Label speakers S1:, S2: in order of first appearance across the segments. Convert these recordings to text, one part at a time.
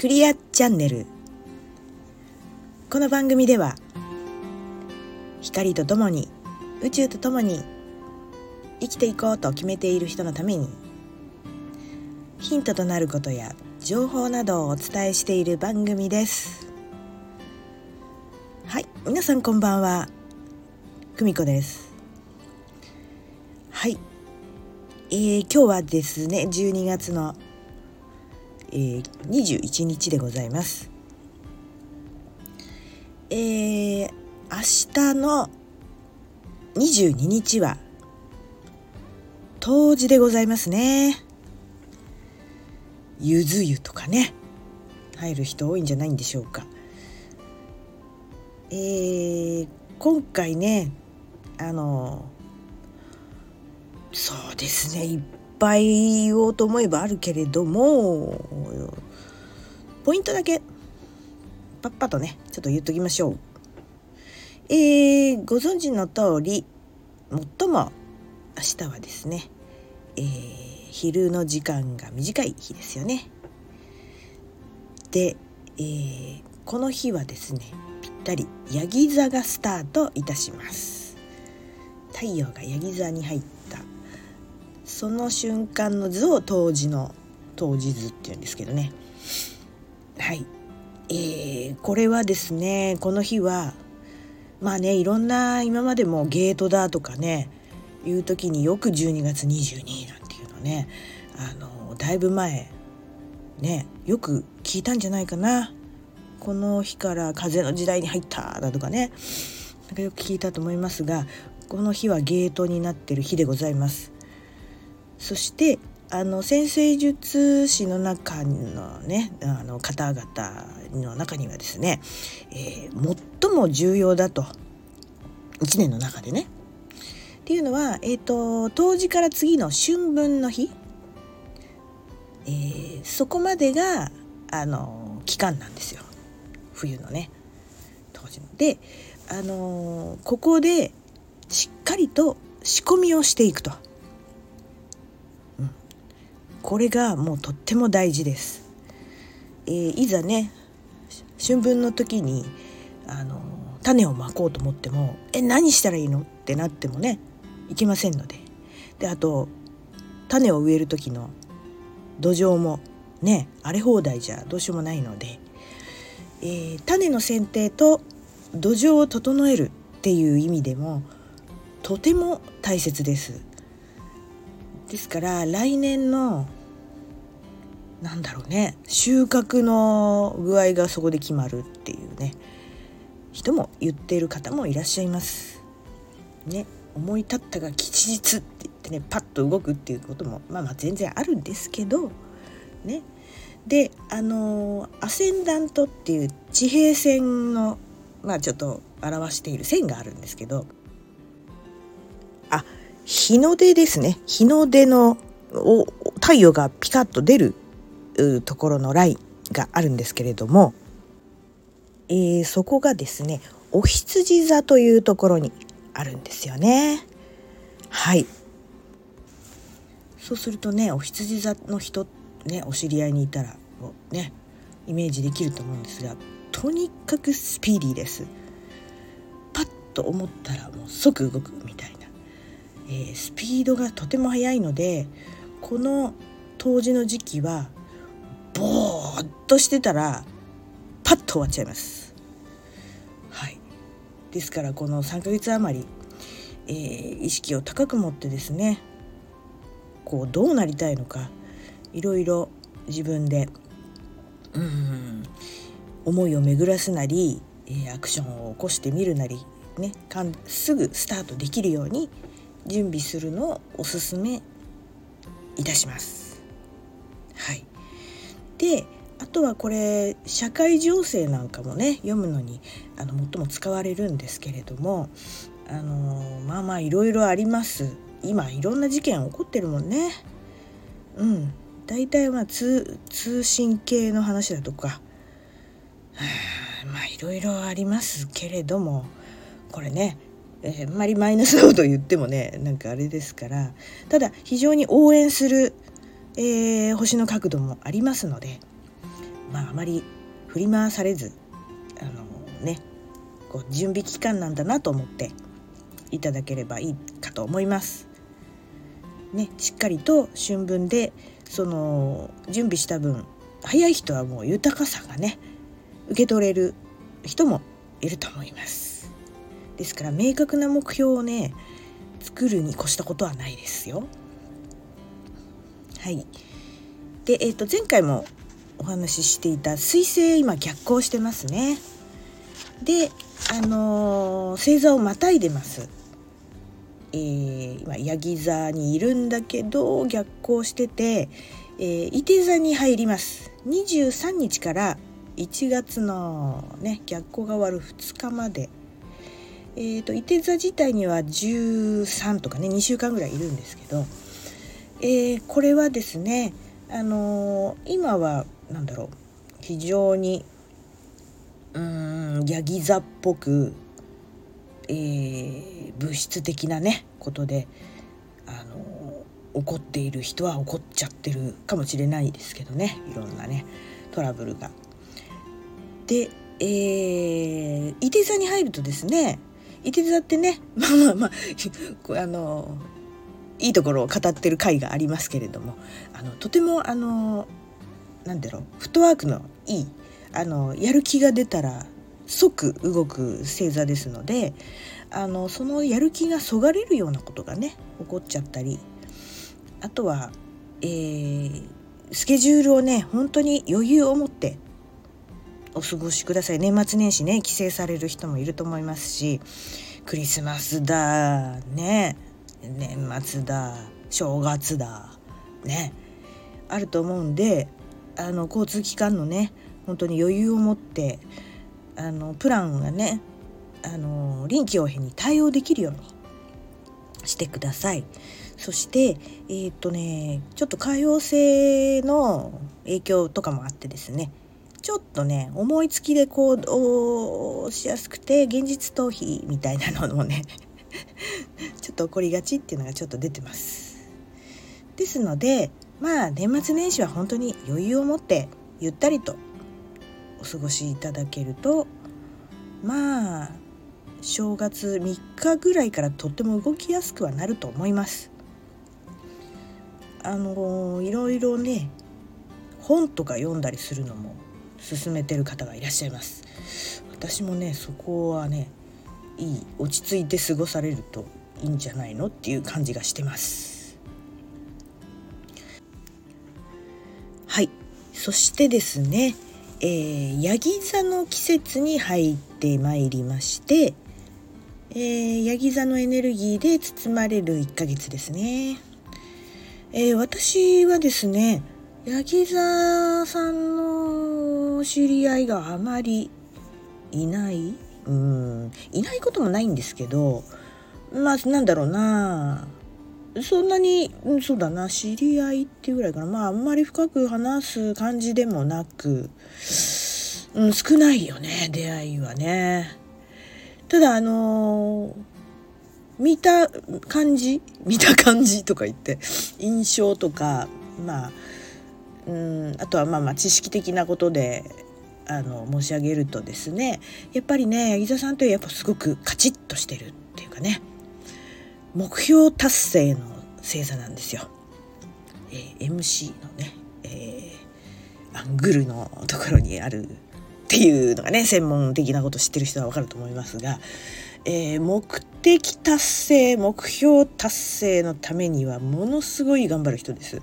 S1: クリアチャンネル。この番組では光とともに宇宙とともに生きていこうと決めている人のためにヒントとなることや情報などをお伝えしている番組です。はい皆さんこんばんは。久美子です。はい。えー、今日はですね12月の、えー、21日でございます。えー、明日の22日は冬至でございますね。ゆず湯とかね。入る人多いんじゃないんでしょうか。えー、今回ねあのそうですね。いっぱい言おうと思えばあるけれどもポイントだけパッパとねちょっと言っときましょう。えー、ご存知の通り最も明日はですね、えー、昼の時間が短い日ですよね。で、えー、この日はですねぴったりヤギ座がスタートいたします。太陽がヤギ座に入ったその瞬間の図を当時の当時図っていうんですけどね。はい、えー、これはですねこの日はまあねいろんな今までもゲートだとかねいう時によく12月22なんていうのねあのだいぶ前ねよく聞いたんじゃないかな。この日から風の時代に入っただとかね。なんかよく聞いたと思いますがこの日はゲートになってる日でございます。そしてあの先生術師の中のねあの方々の中にはですね、えー、最も重要だと1年の中でねっていうのは、えーと、冬至から次の春分の日、えー、そこまでがあの期間なんですよ冬のね当時の。であのここでしっかりと仕込みをしていくと。これがもうとっても大事です。えー、いざね春分の時にあの種をまこうと思っても「え何したらいいの?」ってなってもねいけませんのでであと種を植える時の土壌もね荒れ放題じゃどうしようもないので、えー、種の剪定と土壌を整えるっていう意味でもとても大切です。ですから来年のなんだろうね収穫の具合がそこで決まるっていうね人も言っている方もいらっしゃいます。ね思い立ったが吉日って言ってねパッと動くっていうこともまあまあ全然あるんですけどねであのアセンダントっていう地平線のまあちょっと表している線があるんですけど日の出ですね日の出の太陽がピカッと出るところのラインがあるんですけれども、えー、そこがですねお羊座というところにあるんですよね。はいそうするとねお羊座の人ねお知り合いにいたらねイメージできると思うんですがとにかくスピーディーです。パッと思ったらもう即動くみたいな、えー、スピードがとても速いのでこの冬至の時期はぼーっとしてたらパッと終わっちゃいます。はい、ですからこの3ヶ月余り、えー、意識を高く持ってですねこうどうなりたいのかいろいろ自分でうん思いを巡らすなり、えー、アクションを起こしてみるなり、ね、かんすぐスタートできるように準備するのをおすすめいたします。はい。であとはこれ社会情勢なんかもね読むのにあの最も使われるんですけれどもあのまあまあいろいろあります。今いろんな事件起こってるもんね。うん。大体まあ通通信系の話だとか。まあいろいろありますけれどもこれねえー、あんまりマイナスなこと言ってもねなんかあれですからただ非常に応援するえー、星の角度もありますのでまああまり振り回されずあのねこう準備期間なんだなと思っていただければいいかと思います。ね、しっかりと春分でその準備した分早い人はもう豊かさがね受け取れる人もいると思います。ですから明確な目標をね作るに越したことはないですよ。はい。で、えー、と前回もお話ししていた彗星今逆行してますね。で、あのー、星座をまたいでます。えー、今ヤギ座にいるんだけど逆行してて、えー、伊手座に入ります23日から1月のね逆行が終わる2日までえーと、伊手座自体には13とかね2週間ぐらいいるんですけど、えー、これはですね、あのー、今は何だろう非常にうんヤギ座っぽく、えー、物質的なねことで、あの怒っている人は怒っちゃってるかもしれないですけどねいろんなねトラブルが。で、えー、伊手座に入るとですねいて座ってね まあまあまああのいいところを語ってる回がありますけれどもあのとてもあのなんだろうフットワークのいいあのやる気が出たら即動く星座ですのであのそのやる気がそがれるようなことがね起こっちゃったりあとは、えー、スケジュールをね本当に余裕を持ってお過ごしください年末年始ね帰省される人もいると思いますしクリスマスだね年末だ正月だねあると思うんであの交通機関のね本当に余裕を持ってあのプランがねあの臨機応変に対応できるようにしてください。そしてえー、っとねちょっと海洋性の影響とかもあってですねちょっとね思いつきで行動しやすくて現実逃避みたいなのもね ちょっと起こりがちっていうのがちょっと出てます。ですのでまあ年末年始は本当に余裕を持ってゆったりとお過ごしいただけるとまあ正月3日ぐらいからとっても動きやすくはなると思います。あのいろいろね本とか読んだりするのも進めてる方がいらっしゃいます。私もねそこはねいい落ち着いて過ごされるといいんじゃないのっていう感じがしてます。はい。そしてですねえー、ヤギ座の季節に入ってまいりまして、えー、ヤギ座のエネルギーで包まれる1ヶ月ですね、えー、私はですねヤギ座さんの知り合いがあまりいない？うんいないこともないんですけどまあなんだろうな。そんなに、そうだな。知り合いっていうぐらいかな。まああんまり深く話す感じでもなく、うん、少ないよね出会いはね。ただあのー、見た感じ？見た感じとか言って印象とかまあうんあとはまあまあ知識的なことであの申し上げるとですねやっぱりね柳沢さんというやっぱすごくカチッとしてるっていうかね目標達成の星座なんですよ。えー、MC のね、えー、アングルのところにあるっていうのがね専門的なこと知ってる人はわかると思いますが、えー、目的達成目標達成のためにはものすごい頑張る人です。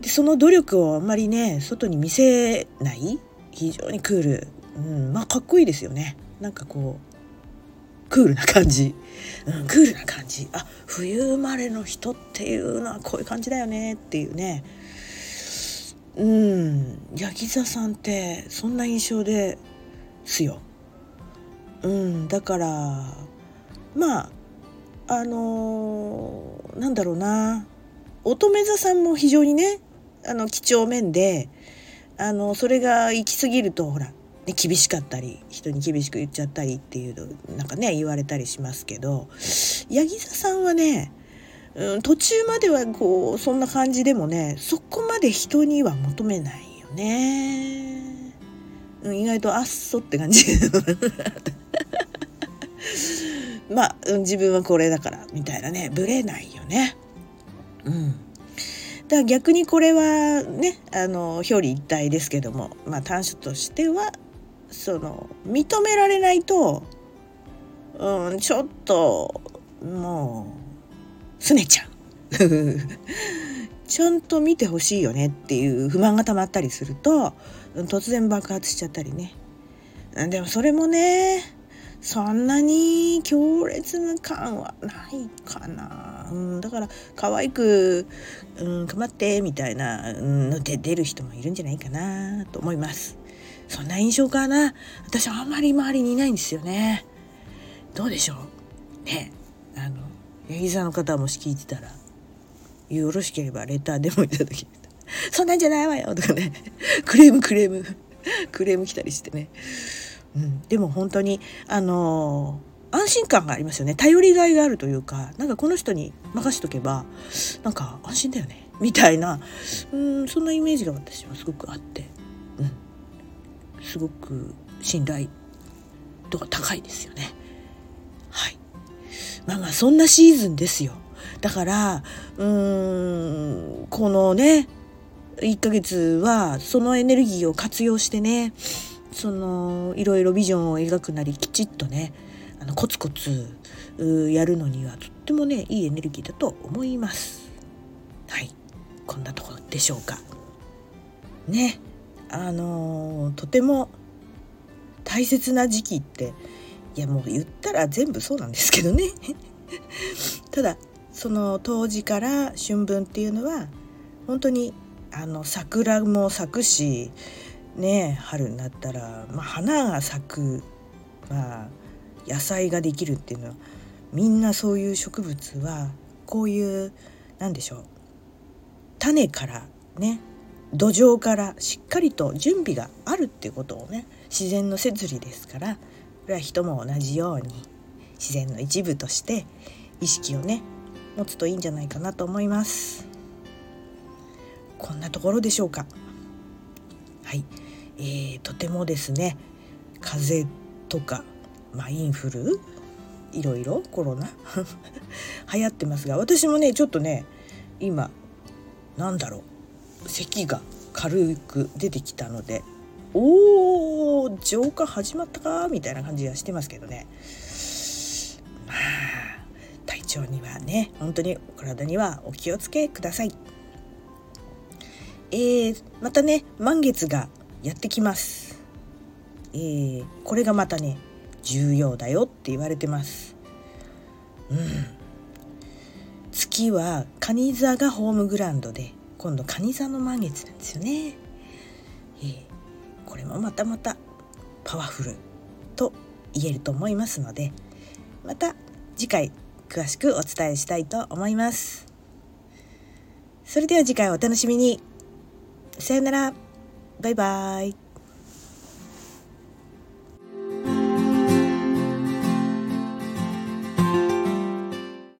S1: でその努力をあんまりね外に見せない非常にクール、うん、まあかっこいいですよね。なんかこうクールな感じ、うん、クールな感じ。あ冬生まれの人っていうのはこういう感じだよねっていうね。うんヤギ座さんってそんな印象ですよ。うん、だからまああのー、なんだろうな。乙女座さんも非常にねあの几帳面であのそれが行き過ぎるとほら、ね、厳しかったり人に厳しく言っちゃったりっていうのなんかね言われたりしますけど八木座さんはね、うん、途中まではこうそんな感じでもねそこまで人には求めないよね、うん、意外とあっそって感じ。まあ、うん、自分はこれだからみたいなねぶれないよね。うん。だ逆にこれはねあの表裏一体ですけども、まあ、短所としてはその認められないと、うん、ちょっともうすねちゃう。ちゃんと見てほしいよねっていう不満がたまったりすると突然爆発しちゃったりねでもそれもねそんなに強烈な感はないかな、うん、だから可愛く「うん、かまって」みたいなので出る人もいるんじゃないかなと思います。そんな印象かな。私あんまり周りにいないんですよね。どうでしょう？ね。あの八木さんの方もし聞いてたらよろしければレターでもいただきそんなんじゃないわよとかね。クレームクレーム。クレーム来たりしてね、うん、でも本当にあのー、安心感がありますよね。頼りがいがあるというかなんかこの人に任しとけばなんか安心だよね。みたいなうんそんなイメージが私はすごくあって、うん、すごく信頼度が高いですよね。はい。まあまあそんなシーズンですよ。だからうーんこのね1ヶ月はそのエネルギーを活用してねそのいろいろビジョンを描くなりきちっとねあのコツコツやるのにはとってもねいいエネルギーだと思います。はいこんなところでしょうか。ねあのとても大切な時期っていやもう言ったら全部そうなんですけどね ただその冬至から春分っていうのは本当にあの桜も咲くしね春になったら、まあ、花が咲く、まあ、野菜ができるっていうのはみんなそういう植物はこういうなんでしょう種からね土壌からしっかりと準備があるってことをね自然の摂理ですからこれは人も同じように自然の一部として意識をね持つといいんじゃないかなと思います。こんなところでしょうか。はい、えー、とてもですね風邪とか、まあ、インフルいろいろコロナ 流行ってますが私もねちょっとね今なんだろう咳が軽く出てきたのでおお浄化始まったかみたいな感じがしてますけどねまあ体調にはね本当にお体にはお気をつけください。えー、またね満月がやってきます。えー、これがまたね重要だよって言われてます。うん。月は蟹座がホームグラウンドで今度蟹座の満月なんですよね。えー、これもまたまたパワフルと言えると思いますのでまた次回詳しくお伝えしたいと思います。それでは次回お楽しみに。さよなら。バイバイ。